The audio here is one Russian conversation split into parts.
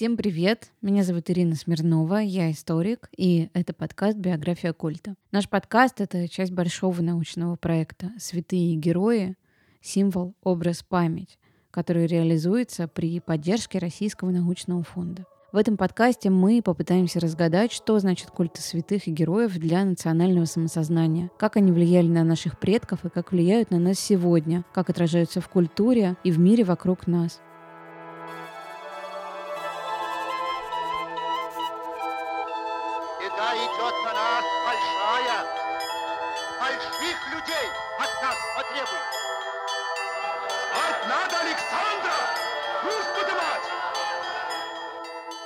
Всем привет! Меня зовут Ирина Смирнова, я историк, и это подкаст «Биография культа». Наш подкаст — это часть большого научного проекта «Святые герои. Символ, образ, память», который реализуется при поддержке Российского научного фонда. В этом подкасте мы попытаемся разгадать, что значит культы святых и героев для национального самосознания, как они влияли на наших предков и как влияют на нас сегодня, как отражаются в культуре и в мире вокруг нас.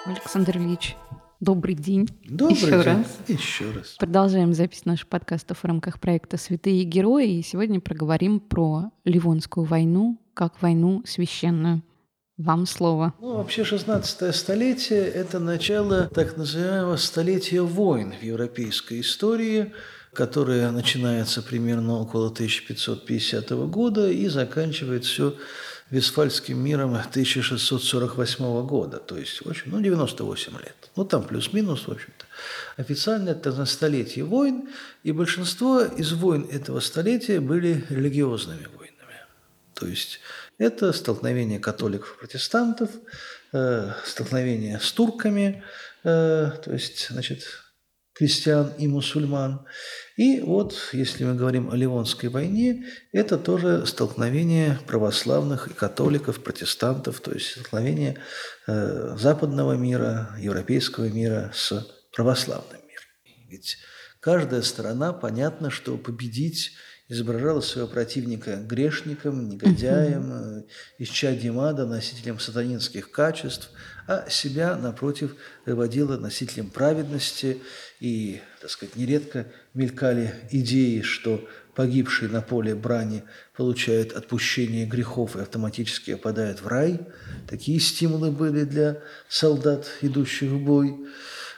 Александр Ильич, добрый день. Добрый Еще день. раз. Еще раз. Продолжаем запись наших подкастов в рамках проекта «Святые герои». И сегодня проговорим про Ливонскую войну как войну священную. Вам слово. Ну, вообще 16 столетие – это начало так называемого столетия войн в европейской истории, которое начинается примерно около 1550 года и заканчивает все Вестфальским миром 1648 года, то есть общем, ну, 98 лет. Ну, там плюс-минус, в общем-то. Официально это столетие войн, и большинство из войн этого столетия были религиозными войнами. То есть это столкновение католиков и протестантов, э, столкновение с турками, э, то есть, значит, крестьян и мусульман. И вот, если мы говорим о Ливонской войне, это тоже столкновение православных и католиков, протестантов, то есть столкновение э, западного мира, европейского мира с православным миром. Ведь каждая сторона, понятно, что победить изображала своего противника грешником, негодяем, э, исчадием ада, носителем сатанинских качеств, а себя, напротив, выводила носителем праведности. И, так сказать, нередко мелькали идеи, что погибший на поле брани получает отпущение грехов и автоматически попадает в рай. Такие стимулы были для солдат, идущих в бой.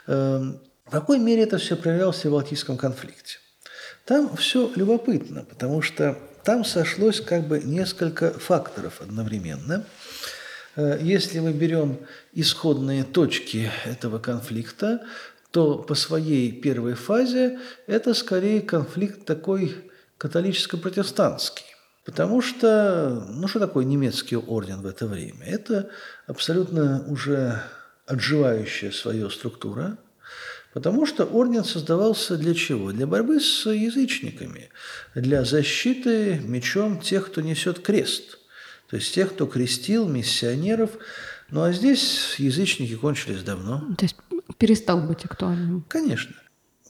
Эм, В какой мере это все проявлялось в Балтийском конфликте? Там все любопытно, потому что там сошлось как бы несколько факторов одновременно. Э, Если мы берем исходные точки этого конфликта, то по своей первой фазе это скорее конфликт такой католическо-протестантский. Потому что, ну что такое немецкий орден в это время? Это абсолютно уже отживающая свою структура, Потому что орден создавался для чего? Для борьбы с язычниками, для защиты мечом тех, кто несет крест, то есть тех, кто крестил миссионеров. Ну а здесь язычники кончились давно. То есть перестал быть актуальным. Конечно.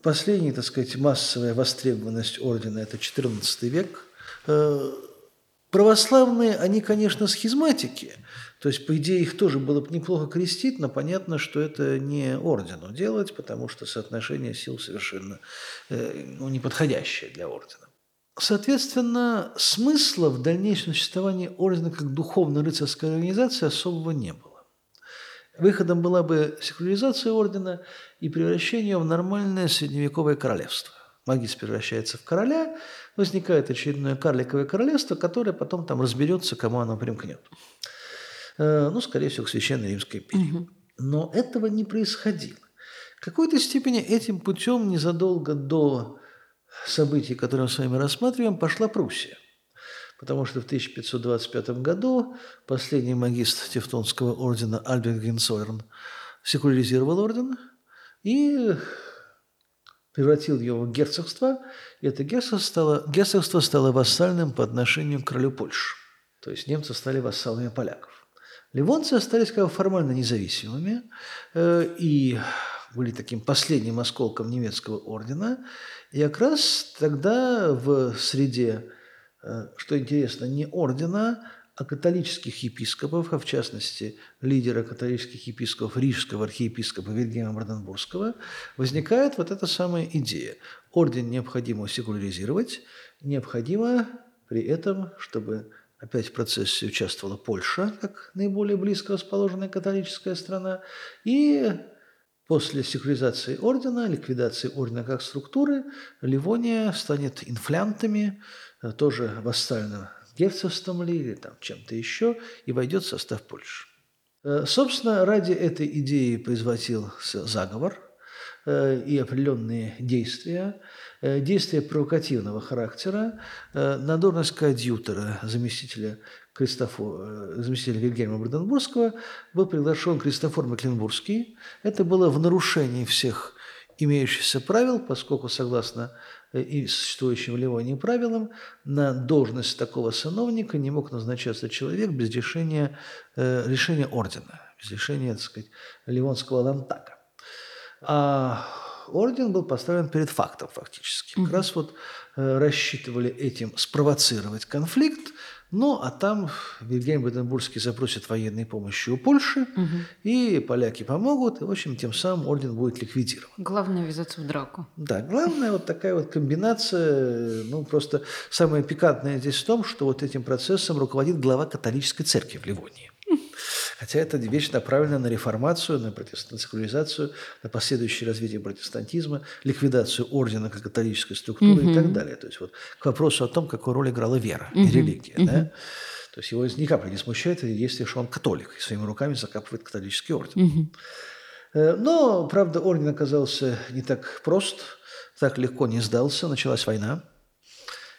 Последняя, так сказать, массовая востребованность ордена – это XIV век. Э, Православные, они, конечно, схизматики, то есть, по идее, их тоже было бы неплохо крестить, но понятно, что это не ордену делать, потому что соотношение сил совершенно э, ну, неподходящее для ордена. Соответственно, смысла в дальнейшем существовании ордена как духовно-рыцарской организации особого не было. Выходом была бы секуляризация ордена и превращение его в нормальное средневековое королевство. Магис превращается в короля, возникает очередное карликовое королевство, которое потом там разберется, кому оно примкнет. Э, Ну, скорее всего, к Священной Римской империи. Но этого не происходило. В какой-то степени этим путем незадолго до событий, которые мы с вами рассматриваем, пошла Пруссия. Потому что в 1525 году последний магист Тевтонского ордена Альберт Генцойрн секуляризировал орден и превратил его в герцогство. И это герцогство стало, герцогство стало вассальным по отношению к королю Польши. То есть немцы стали вассалами поляков. Ливонцы остались как бы формально независимыми э, и были таким последним осколком немецкого ордена. И как раз тогда в среде, э, что интересно, не ордена, а католических епископов, а в частности лидера католических епископов Рижского архиепископа Вильгельма Бранденбургского, возникает вот эта самая идея. Орден необходимо секуляризировать, необходимо при этом, чтобы опять в процессе участвовала Польша, как наиболее близко расположенная католическая страна, и После секуляризации ордена, ликвидации ордена как структуры, Ливония станет инфлянтами, э, тоже вассальным герцогством ли или там чем-то еще, и войдет в состав Польши. Э, собственно, ради этой идеи производился заговор и определенные действия, э, действия провокативного характера. На должность коадьютора, заместителя Кристофор, заместителя Вильгельма Бранденбургского, был приглашен Кристофор Мекленбургский. Это было в нарушении всех имеющихся правил, поскольку, согласно и существующим в Ливонии правилам, на должность такого сановника не мог назначаться человек без решения, э, решения ордена, без решения, так сказать, Ливонского лантака. А орден был поставлен перед фактом фактически. Как раз вот э, рассчитывали этим спровоцировать конфликт, ну, а там Вильгельм Бранденбургский запросит военной помощи у Польши, угу. и поляки помогут, и, в общем, тем самым орден будет ликвидирован. Главное ввязаться в драку. Да, главное вот такая вот комбинация, ну, просто самое пикантное здесь в том, что вот этим процессом руководит глава католической церкви в Ливонии. Хотя это вещь направлена на реформацию, на, секуляризацию, на последующее развитие протестантизма, ликвидацию ордена как католической структуры mm-hmm. и так далее. То есть вот к вопросу о том, какую роль играла вера mm-hmm. и религия. Mm-hmm. Да? То есть его ни капли не смущает, если что он католик, и своими руками закапывает католический орден. Mm-hmm. Но, правда, орден оказался не так прост, так легко не сдался, началась война.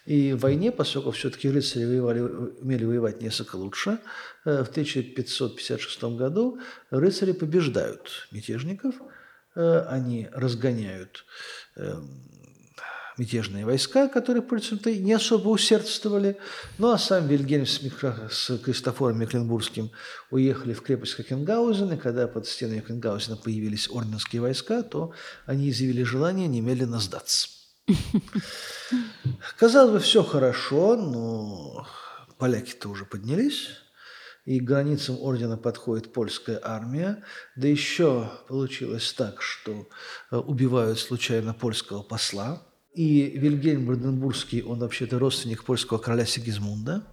И в войне, поскольку все-таки рыцари воевали, умели воевать несколько лучше, э, в 1556 году рыцари побеждают мятежников, э, они разгоняют эм, мятежные войска, которые, в принципе, не особо усердствовали. Ну, а сам Вильгельм с, с Кристофором Мекленбургским уехали в крепость Хокенгаузен, и когда под стенами Хокенгаузена появились орденские войска, то они изъявили желание немедленно сдаться. Казалось бы, все хорошо, но поляки-то уже поднялись, и к границам ордена подходит польская армия. Да еще получилось так, что э, убивают случайно польского посла. И Вильгельм Бранденбургский, он вообще-то родственник польского короля Сигизмунда.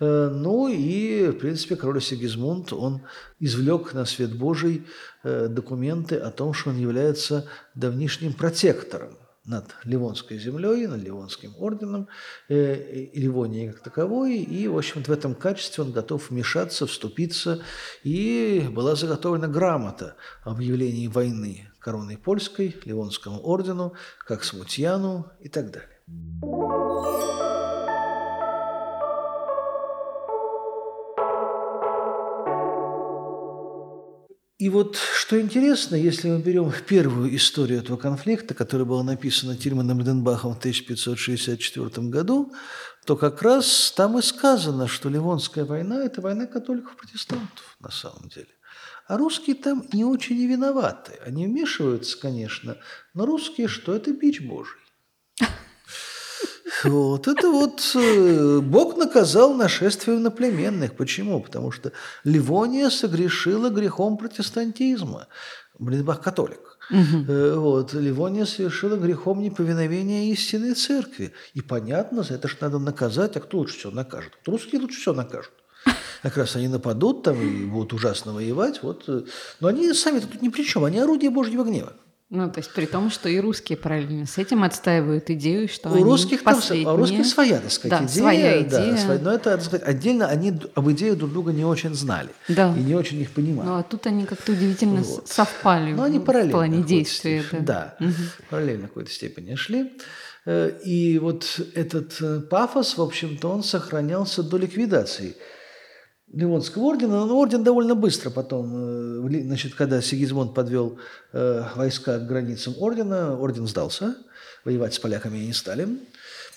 Э, ну и, в принципе, король Сигизмунд, он извлек на свет Божий э, документы о том, что он является давнишним протектором над Ливонской землей, над Ливонским орденом, э, Ливонией как таковой, и, в общем-то, в этом качестве он готов вмешаться, вступиться, и была заготовлена грамота об объявлении войны короной польской, Ливонскому ордену, как Смутьяну и так далее. И вот что интересно, если мы берем первую историю этого конфликта, которая была написана Тильманом Риденбахом в 1564 году, то как раз там и сказано, что Ливонская война – это война католиков-протестантов на самом деле. А русские там не очень и виноваты. Они вмешиваются, конечно, но русские что? Это бич Божий. Вот это вот э, Бог наказал нашествие наплеменных. Почему? Потому что Ливония согрешила грехом протестантизма. Блинбах католик. Угу. Вот. Ливония совершила грехом неповиновения истинной церкви. И понятно, за это же надо наказать. А кто лучше всего накажет? Русские лучше всего накажут. Как раз они нападут там и будут ужасно воевать. Вот. Э, но они сами тут ни при чем. Они орудие Божьего гнева. Ну, то есть при том, что и русские параллельно с этим отстаивают идею, что у они русских последние... там, а у русских своя, так сказать, да, идея. Своя идея. Да, своя, но это, так сказать, отдельно они об идее друг друга не очень знали. Да. И не очень их понимали. Ну, а тут они как-то удивительно вот. совпали Но они параллельно в плане действия. Да, да угу. параллельно в какой-то степени шли. Э, и вот этот э, пафос, в общем-то, он сохранялся до ликвидации Ливонского ордена, но орден довольно быстро потом, э, значит, когда Сигизмунд подвел э, войска к границам ордена, орден сдался, воевать с поляками не стали,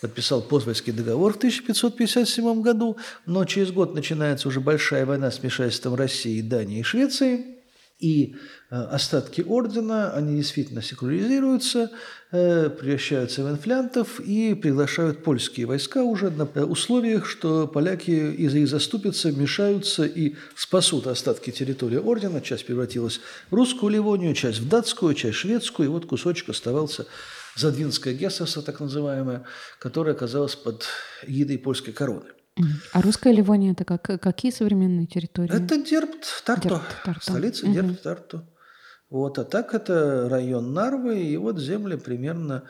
подписал Позвольский договор в 1557 году, но через год начинается уже большая война с вмешательством России, Дании и Швеции – и э, остатки ордена, они действительно секуляризируются, э, превращаются в инфлянтов и приглашают польские войска уже на условиях, что поляки из их заступятся, вмешаются и спасут остатки территории ордена. Часть превратилась в русскую Ливонию, часть в датскую, часть в шведскую, и вот кусочек оставался Задвинское герцогство, так называемое, которое оказалось под гидой польской короны. А русская Ливония это как, какие современные территории? Это Дербт, Тарту. Дербт, Тарту. Столица угу. Дербт, Тарту. Вот, а так это район Нарвы, и вот земли примерно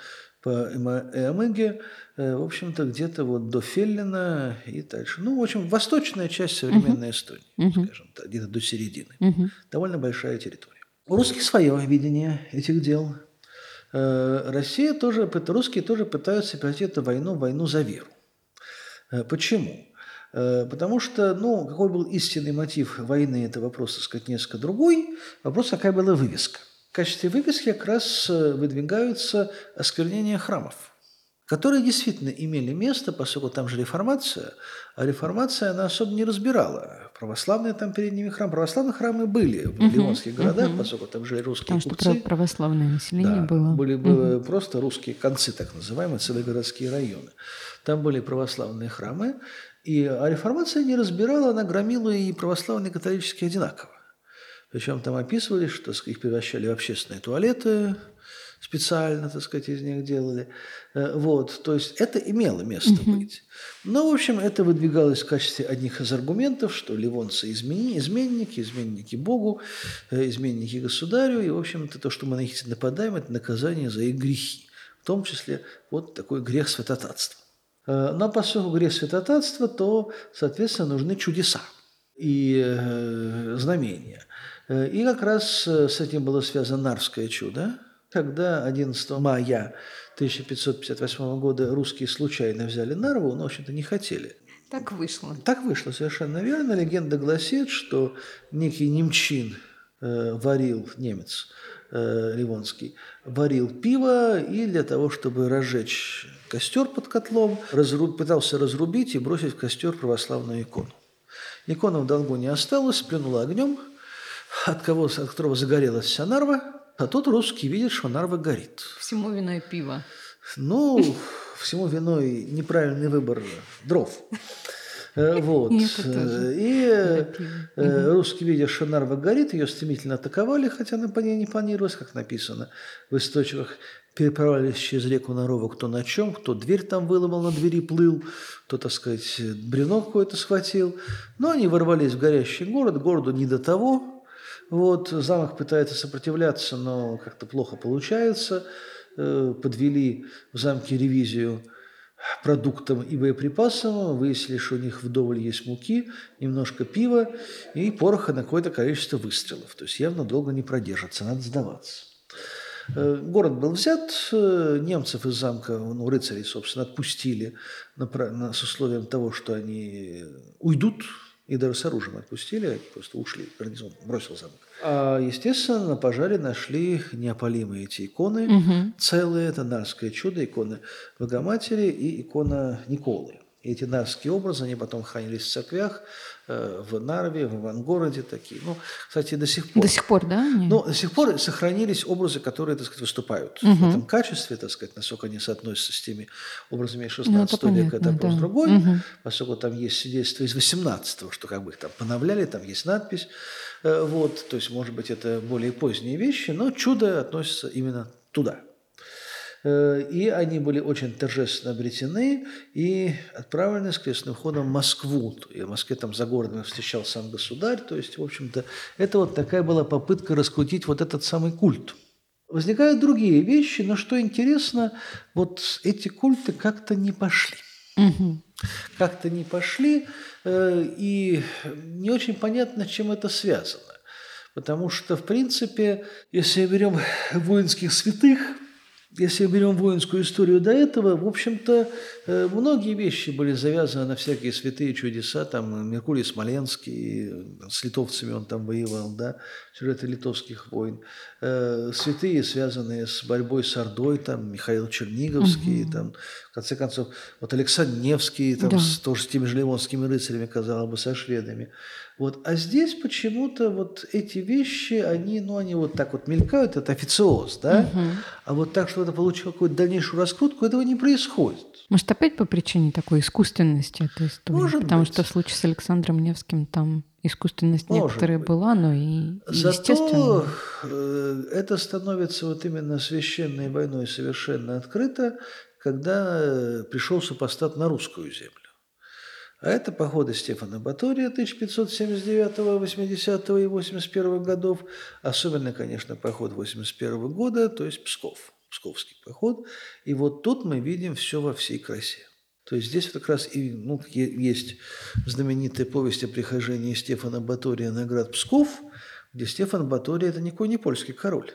по Эмыге, э, в общем-то, где-то вот до Феллина и дальше. Ну, в общем, восточная часть современной Эстонии, Мгм. скажем так, где-то до середины. Мгм. Довольно большая территория. У русских свое видение этих дел. Э, Россия тоже, русские тоже пытаются пройти эту войну, войну за веру. Э, Почему? Э, Потому что, ну, какой был истинный мотив войны, это вопрос, так сказать, несколько другой. Вопрос, какая была вывеска. В качестве вывески как раз э, выдвигаются осквернения храмов, которые действительно имели место, поскольку там же реформация, а реформация, она особо не разбирала. Православные там перед ними храмы, православные храмы были в Мгм, ливонских городах, мгм. поскольку там жили русские Потому что купцы. про- православное население Да, было. были бы просто русские концы, так называемые, целые городские районы. Там были православные храмы, и, а реформация не разбирала, она громила и православные, и католические одинаково. Причем там описывали, что их превращали в общественные туалеты, специально, так сказать, из них делали. Э, Вот, то есть это имело место Мгм. быть. Но, в общем, это выдвигалось в качестве одних из аргументов, что ливонцы измени, изменники, изменники Богу, э, изменники государю, и, в общем-то, то, что мы на них нападаем, это наказание за их грехи, в том числе вот такой грех святотатства. Э, Но поскольку грех святотатства, то, соответственно, нужны чудеса и знамения. И как раз с этим было связано Нарвское чудо, когда 11 мая 1558 года русские случайно взяли Нарву, но, в общем-то, не хотели. Так вышло. Так вышло совершенно верно. Легенда гласит, что некий немчин э, варил, немец э, ливонский, варил пиво и для того, чтобы разжечь костер под котлом, разру- пытался разрубить и бросить в костер православную икону. Икона в долгу не осталась, плюнула огнем, от, кого, от которого загорелась вся Нарва, а тут русский видит, что Нарва горит. Всему виной пиво. Ну, всему виной неправильный выбор дров. Э, Вот. И. Э, э, пиво. русские, видя, что Нарва горит, ее стремительно атаковали, хотя нападение не планировалось, как написано в источниках. Переправлялись через реку Нарова кто на чем, кто дверь там выломал, на двери плыл, кто, так сказать, бревно какое-то схватил. Но они ворвались в горящий город, городу не до того. Вот, замок пытается сопротивляться, но как-то плохо получается. Э, Подвели в замке ревизию продуктам и боеприпасам, выяснили, что у них вдоволь есть муки, немножко пива и пороха на какое-то количество выстрелов. То есть явно долго не продержится, надо сдаваться. Э, Город был взят, э, немцев из замка, ну, рыцарей, собственно, отпустили на, на- с условием того, что они уйдут, и даже с оружием отпустили, просто ушли, гарнизон бросил замок. А, естественно, на пожаре нашли неопалимые эти иконы, Мгм. целые, это Нарское чудо, икона Богоматери и икона Николы. И эти нарские образы, они потом хранились в церквях, в Нарве, в Ивангороде такие. Ну, кстати, до сих пор. До сих пор, да? они? Но до сих пор сохранились образы, которые, так сказать, выступают в Мгм. этом качестве, так сказать, насколько они соотносятся с теми образами Ну, 16 это века, это вопрос да. другой, Мгм. поскольку там есть свидетельство из 18 что как бы их там поновляли, там есть надпись, Э, вот, то есть, может быть, это более поздние вещи, но чудо относится именно туда. Э, И они были очень торжественно обретены и отправлены с крестным ходом в Москву. И в Москве там за городом встречал сам государь. То есть, в общем-то, это вот такая была попытка раскрутить вот этот самый культ. Возникают другие вещи, но что интересно, вот эти культы как-то не пошли Мгм. как-то не пошли, э, и не очень понятно, чем это связано. Потому что, в принципе, если берем воинских святых, если берем воинскую историю до этого, в общем-то, э, многие вещи были завязаны на всякие святые чудеса. Там Меркурий Смоленский, с литовцами он там воевал, да, сюжеты литовских войн. Э, Святые, связанные с борьбой с Ордой, там Михаил Черниговский, там, в конце концов, вот Александр Невский, там, Да. с, тоже с теми же ливонскими рыцарями, казалось бы, со шведами. Вот. А здесь почему-то вот эти вещи, они, ну, они вот так вот мелькают, это официоз, да? А вот так, что это получило какую-то дальнейшую раскрутку, этого не происходит. Может, опять по причине такой искусственности этой истории? Может Потому быть. что в случае с Александром Невским там искусственность Может некоторая быть. была, но и и Зато естественно. э, это становится вот именно священной войной совершенно открыто, когда э, пришел супостат на русскую землю. А это походы Стефана Батория 1579, 80 и 81 годов. Особенно, конечно, поход 81 года, то есть Псков. Псковский поход. И вот тут мы видим все во всей красе. То есть здесь как раз и ну, есть знаменитая повесть о прихожении Стефана Батория на град Псков, где Стефан Баторий – это никакой не польский король.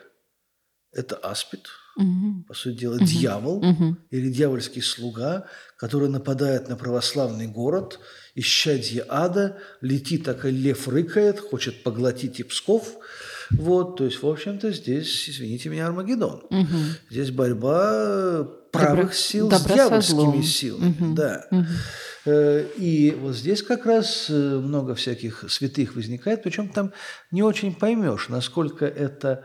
Это аспид, угу. по сути дела, угу. дьявол угу. или дьявольский слуга, который нападает на православный город, исчадье ада, летит, так и лев рыкает, хочет поглотить и Псков. Вот, то есть, в общем-то, здесь, извините меня, Армагеддон. Угу. Здесь борьба правых Добро, сил с дьявольскими силами. Угу. Да. Угу. И вот здесь как раз э, много всяких святых возникает, причем там не очень поймешь, насколько это,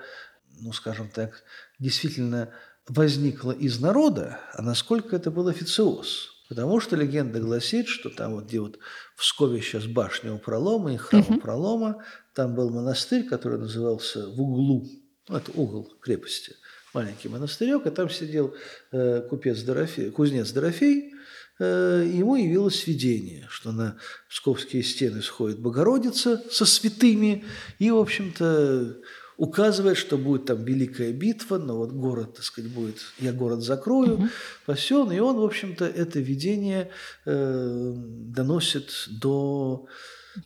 ну, скажем так, действительно возникло из народа, а насколько это был официоз. Потому что легенда гласит, что там вот где вот в Пскове сейчас башня у пролома и храм у пролома, там был монастырь, который назывался в углу, ну, это угол крепости, маленький монастырек, и там сидел э, купец Дорофей, кузнец Дорофей, э, ему явилось видение, что на псковские стены сходит Богородица со святыми, и, в общем-то, указывает, что будет там великая битва, но вот город, так сказать, будет, я город закрою, угу. спасен, и он, в общем-то, это видение э, доносит до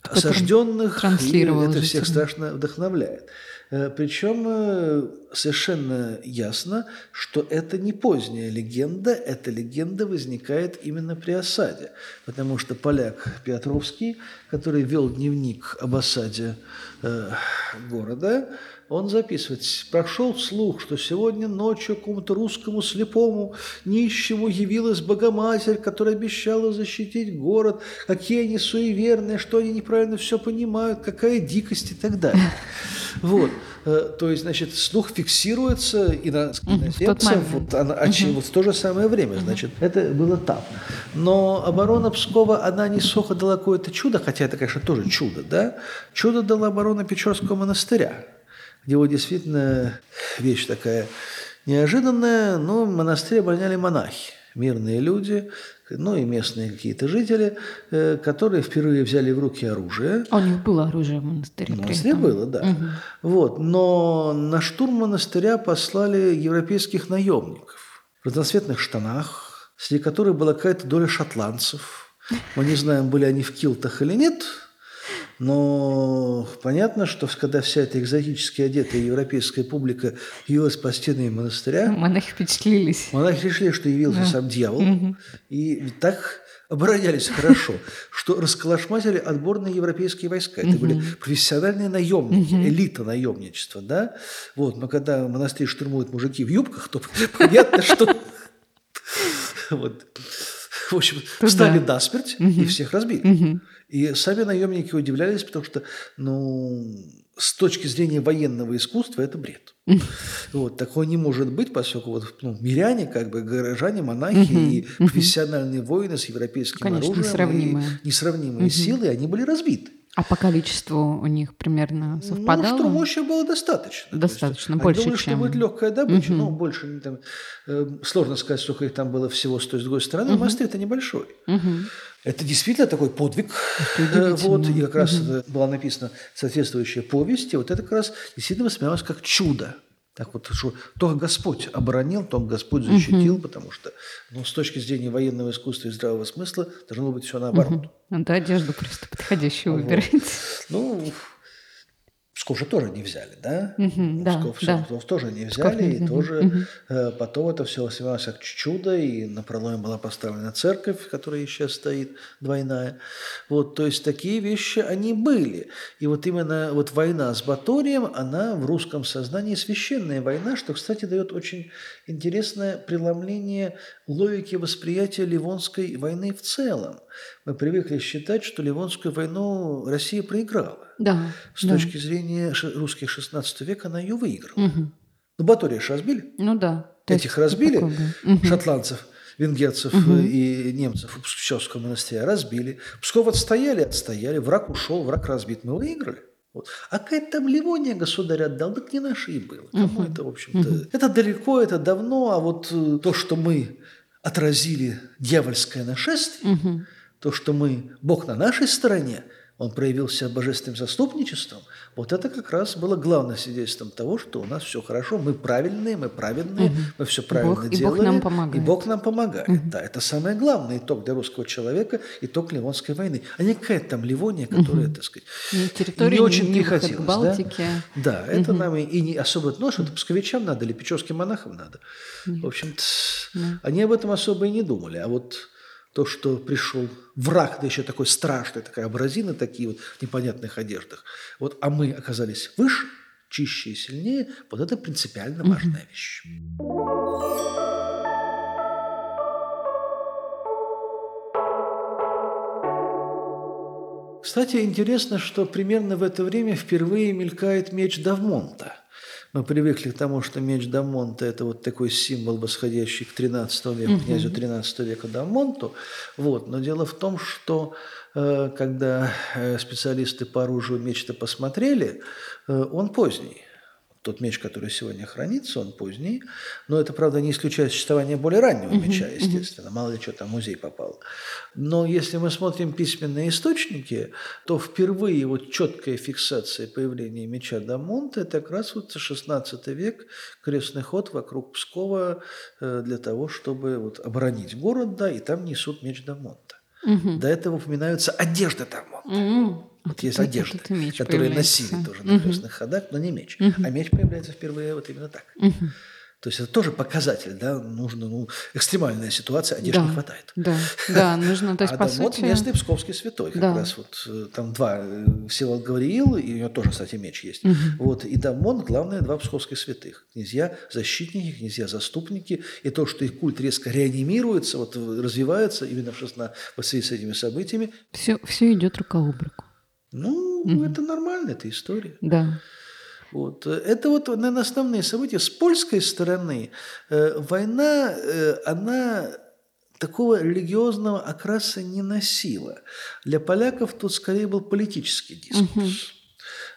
осажденных, и это всех страшно вдохновляет. Э, Причем э, совершенно ясно, что это не поздняя легенда, эта легенда возникает именно при осаде. Потому что поляк Петровский, который вел дневник об осаде э, города, он записывает. «Прошел слух, что сегодня ночью какому-то русскому слепому нищему явилась Богоматерь, которая обещала защитить город. Какие они суеверные, что они неправильно все понимают, какая дикость и так далее». Вот. Э, то есть, значит, слух фиксируется и на иноземцев вот, она, угу. вот в то же самое время. Значит, это было там. Но оборона Пскова, она не сухо дала какое-то чудо, хотя это, конечно, тоже чудо, да? Чудо дала оборона Печорского монастыря где вот действительно вещь такая неожиданная, но монастырь обороняли монахи, мирные люди, ну и местные какие-то жители, э, которые впервые взяли в руки оружие. А у них было оружие в монастыре? В монастыре было, да. Угу. Вот, но на штурм монастыря послали европейских наемников в разноцветных штанах, среди которых была какая-то доля шотландцев. Мы не знаем, были они в килтах или нет – но понятно, что когда вся эта экзотически одетая европейская публика явилась по стенам монастыря... Монахи впечатлились. Монахи решили, что явился да. сам дьявол. И так оборонялись хорошо, что расколошматили отборные европейские войска. Это были профессиональные наемники, элита наемничества. Да? Вот, но когда монастырь штурмуют мужики в юбках, то понятно, что... Вот. В общем, встали да. насмерть и всех разбили. И сами наемники удивлялись, потому что, ну, с точки зрения военного искусства это бред. Вот, такое не может быть, поскольку вот, ну, миряне, как бы горожане, монахи и профессиональные воины с европейским Конечно, оружием, несравнимые, и несравнимые силы, они были разбиты. А по количеству у них примерно совпадало? Ну, штурмовща было достаточно. Достаточно, есть, больше, они думали, чем... что будет легкая добыча, угу. но больше, там, э, сложно сказать, сколько их там было всего с той с другой стороны, угу. Это небольшой. Угу. Это действительно такой подвиг. Вот, и как раз угу. была написана соответствующая повесть, и вот это как раз действительно воспринималось как чудо. Так вот, что только Господь оборонил, только Господь защитил, угу. потому что ну, с точки зрения военного искусства и здравого смысла должно быть все наоборот. Угу. Надо одежду просто подходящую вот. выбирать. Ну, Псков же тоже не взяли, да? Угу, Псков, да, Псков тоже не взяли, и тоже угу. потом это все воспринималось как чудо, и на проломе была поставлена церковь, которая сейчас стоит, двойная. Вот, то есть такие вещи, они были. И вот именно вот война с Баторием, она в русском сознании священная война, что, кстати, дает очень интересное преломление логики восприятия Ливонской войны в целом. Мы привыкли считать, что Ливонскую войну Россия проиграла. Да. С да. точки зрения русских 16 века она ее выиграла. Угу. Ну, Батория же разбили. Ну да. Этих разбили, угу. шотландцев, венгерцев угу. и немцев в Псковском монастыре разбили. Псков отстояли, отстояли, враг ушел, враг разбит. Мы выиграли. Вот. А какая там Ливония государь отдал, так не наши и было. Кому угу. это, в общем-то... Угу. Это далеко, это давно, а вот э, то, что мы отразили дьявольское нашествие, угу. то, что мы, Бог на нашей стороне, он проявил себя божественным заступничеством, вот это как раз было главным свидетельством того, что у нас все хорошо, мы правильные, мы праведные, угу. мы все правильно Бог, делаем. И Бог нам помогает. И Бог нам помогает. Угу. Да, это самый главный итог для русского человека, итог Ливонской войны. А не какая-то там Ливония, которая, угу. так сказать, не, не очень не хотелось. Балтики. Да, да это угу. нам и, и не особо, ну, что-то псковичам надо или печевским монахам надо. Нет. В общем-то, да. они об этом особо и не думали. А вот то, что пришел враг, да еще такой страшный, такая абразина, такие вот в непонятных одеждах, вот, а мы оказались выше, чище и сильнее, вот это принципиально важная вещь. Кстати, интересно, что примерно в это время впервые мелькает меч Давмонта – мы привыкли к тому, что меч Дамонта – это вот такой символ, восходящий к XIII веку, угу. князю XIII века Дамонту. Вот. Но дело в том, что э, когда э, специалисты по оружию меч-то посмотрели, э, он поздний. Тот меч, который сегодня хранится, он поздний. Но это, правда, не исключает существование более раннего uh-huh, меча, естественно. Uh-huh. Мало ли что там в музей попало. Но если мы смотрим письменные источники, то впервые вот четкая фиксация появления меча Дамонта – это как раз вот 16 век, крестный ход вокруг Пскова э, для того, чтобы вот оборонить город, да, и там несут меч Дамонта. Uh-huh. До этого упоминаются одежды Дамонта. Uh-huh. Вот есть это, одежда, это которые носили тоже на крестных ходах, но не меч. А меч появляется впервые вот именно так. То есть это тоже показатель, да, нужно, ну, экстремальная ситуация, одежды да, не хватает. Да, да, нужно, то есть, а по да, сути... вот местный псковский святой, как да. раз вот э, там два, э, Всеволод Гавриил, и у него тоже, кстати, меч есть. Угу. Вот, и Дамон, главное, два псковских святых. Князья, защитники, князья, заступники, и то, что их культ резко реанимируется, вот развивается именно в, 16, в связи с этими событиями. Все, все идет рука об руку. Ну, угу. это нормально, это история. Да. Вот. Это вот, наверное, основные события. С польской стороны э, война, э, она такого религиозного окраса не носила. Для поляков тут скорее был политический дискурс.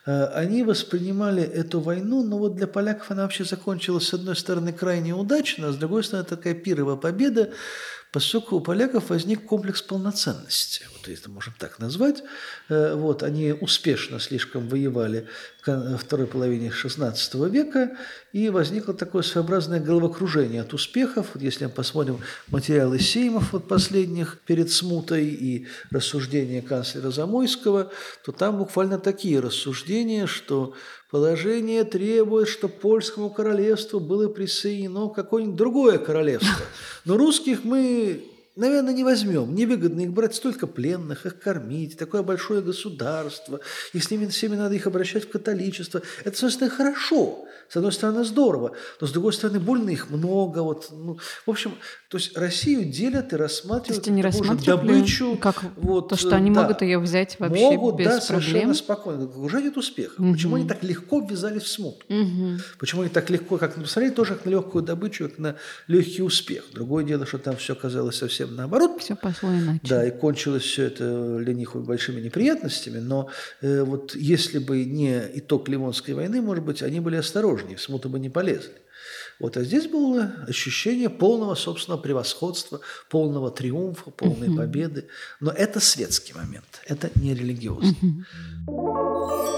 Угу. Они воспринимали эту войну, но вот для поляков она вообще закончилась, с одной стороны, крайне удачно, а с другой стороны, такая пировая победа, поскольку у поляков возник комплекс полноценности, вот это можем так назвать. Э, вот, они успешно слишком воевали во второй половине XVI века, и возникло такое своеобразное головокружение от успехов. Вот если мы посмотрим материалы Сеймов вот последних перед смутой и рассуждения канцлера Замойского, то там буквально такие рассуждения, что Положение требует, что польскому королевству было присоединено какое-нибудь другое королевство. Но русских мы наверное, не возьмем. Невыгодно их брать столько пленных, их кормить, такое большое государство. И с ними всеми надо их обращать в католичество. Это, собственно, хорошо. С одной стороны, здорово. Но с другой стороны, больно их много. Вот, ну, в общем, то есть Россию делят и рассматривают то есть они такую добычу. Как вот, то, что они да, могут ее взять вообще могут, без да, проблем. совершенно спокойно. Уже нет успеха. Угу. Почему они так легко ввязались в смуту? Угу. Почему они так легко, как посмотрели, тоже как на легкую добычу, как на легкий успех. Другое дело, что там все казалось совсем совсем наоборот. Все пошло иначе. Да, и кончилось все это для них большими неприятностями, но э, вот если бы не итог Ливонской войны, может быть, они были осторожнее, в смуту бы не полезли. Вот, а здесь было ощущение полного собственного превосходства, полного триумфа, полной угу. победы. Но это светский момент, это не религиозный. Угу.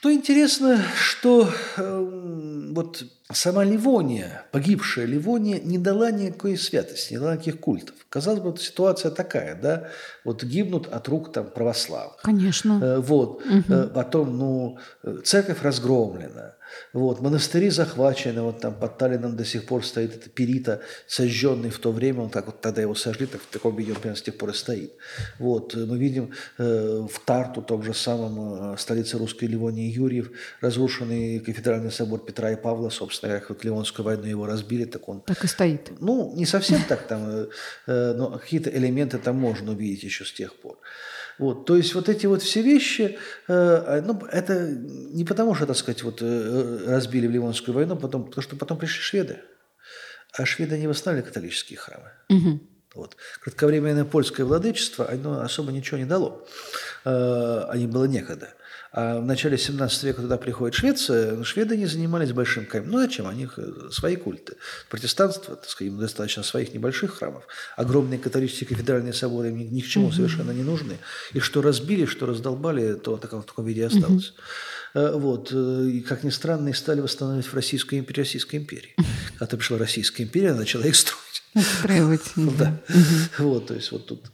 Что интересно, что э, вот сама Ливония, погибшая Ливония, не дала никакой святости, не дала никаких культов. Казалось бы, ситуация такая, да, вот гибнут от рук там православных. Конечно. Э, вот, угу. потом, ну, церковь разгромлена, вот, монастыри захвачены, вот там под Таллином до сих пор стоит это перита, сожженный в то время, он как вот тогда его сожгли, так в таком виде он прямо с тех пор и стоит. Вот, мы видим э, в Тарту, том же самом, э, столице русской Ливонии Юрьев, разрушенный кафедральный собор Петра и Павла, собственно, как вот Ливонскую войну его разбили, так он... Так и стоит. Ну, не совсем так там, э, э, но какие-то элементы там можно увидеть еще с тех пор. Вот, то есть вот эти вот все вещи, э, ну, это не потому, что, так сказать, вот э, разбили в Ливонскую войну, потом, потому что потом пришли шведы. А шведы не восстанавливали католические храмы. Угу. Вот. Кратковременное польское владычество, оно особо ничего не дало. Э, они было некогда. А в начале 17 века туда приходит Швеция, шведы не занимались большим камнем. Ну, зачем? У них э, свои культы. Протестанство, так сказать, им достаточно своих небольших храмов. Огромные католические кафедральные соборы ни, ни к чему совершенно не нужны. И что разбили, что раздолбали, то в таком, в таком виде осталось. Вот. И, как ни странно, и стали восстанавливать в Российской империи, Российской империи. Когда пришла Российская империя, она начала их строить. Отстраивать. Да. Вот, то есть вот тут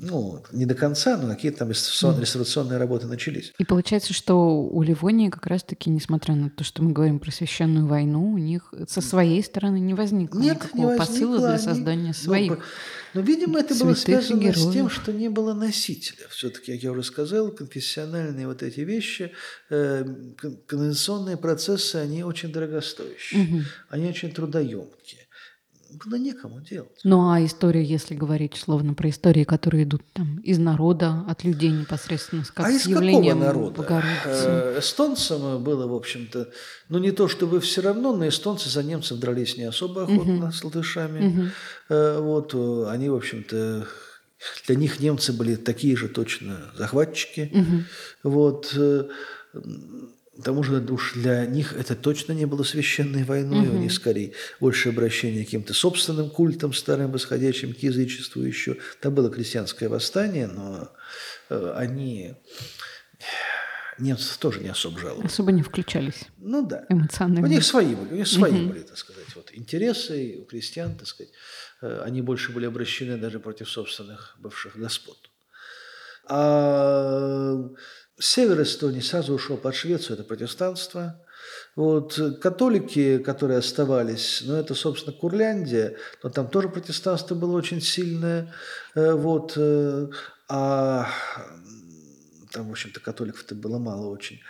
ну, не до конца, но какие-то там реставрационные работы начались. И получается, что у Ливонии как раз-таки, несмотря на то, что мы говорим про священную войну, у них со своей стороны не возникло Нет, никакого не возникло, посыла для создания ну, своих. Но, видимо, это было связано с тем, героев. что не было носителя. Все-таки, как я уже сказал, конфессиональные вот эти вещи, э, кон- канонизационные процессы, они очень дорогостоящие, они очень трудоемкие. Было некому делать. Ну а история, если говорить словно про истории, которые идут там из народа, от людей непосредственно, как а с из какого явлением народа? Э, Эстонцам было, в общем-то, ну не то чтобы все равно, но эстонцы за немцев дрались не особо охотно с латышами. Э, Вот, э, они, в общем-то, для них немцы были такие же точно захватчики. Вот, э, м, к тому же уж для них это точно не было священной войной, у них скорее больше обращение к каким-то собственным культам, старым восходящим к язычеству еще. Там было крестьянское восстание, но э, они немцев тоже не особо жаловали. Особо не включались Ну да. эмоционально. У них свои были, у них свои были, так сказать, вот, интересы у крестьян, так сказать. Э, Они больше были обращены даже против собственных бывших господ. А север Эстонии сразу ушел под Швецию, это протестанство. Вот, католики, которые оставались, ну, это, собственно, Курляндия, но там тоже протестанство было очень сильное. Э, Вот, э, а там, в общем-то, католиков-то было мало очень.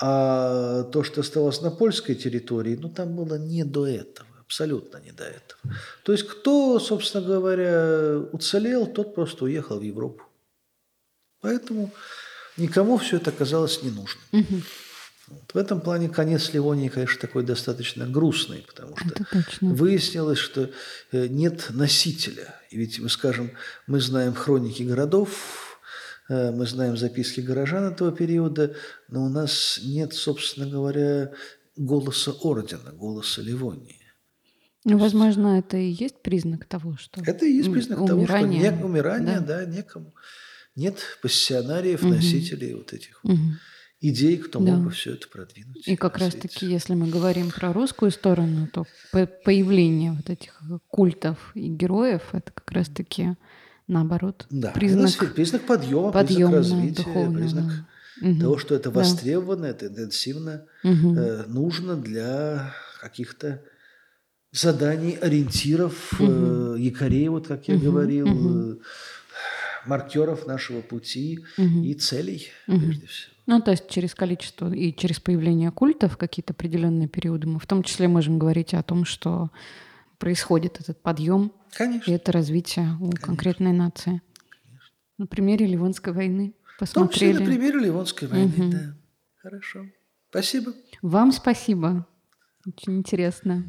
А то, что оставалось на польской территории, ну, там было не до этого, абсолютно не до этого. То есть, кто, собственно говоря, уцелел, тот просто уехал в Европу. Поэтому никому все это оказалось не нужно. Вот. В этом плане конец Ливонии, конечно, такой достаточно грустный, потому что выяснилось, что э, нет носителя. И ведь, мы скажем, мы знаем хроники городов, э, мы знаем записки горожан этого периода, но у нас нет, собственно говоря, голоса ордена, голоса Ливонии. Ну, возможно, это и есть признак того, что... Это и есть признак того, что умирание, не, умирание, да. да. некому. Нет пассионариев, носителей вот этих вот Мгм. идей, кто Да. мог бы все это продвинуть. И как раз-таки, если мы говорим про русскую сторону, то по- появление вот этих культов и героев — это как раз-таки наоборот Да, признак признак подъема, подъема признак развития, духовного. признак Мгм. того, что это Да. востребовано, это интенсивно Мгм. э, нужно для каких-то заданий, ориентиров, э, якорей, вот как я говорил, э, маркеров нашего пути и целей, прежде всего. Ну, то есть через количество и через появление культов в какие-то определенные периоды мы в том числе можем говорить о том, что происходит этот подъем и Конечно. это развитие у конкретной нации. На примере Ливонской войны В том числе посмотрели. на примере Ливонской войны, да. Хорошо. Спасибо. Вам спасибо. Очень интересно.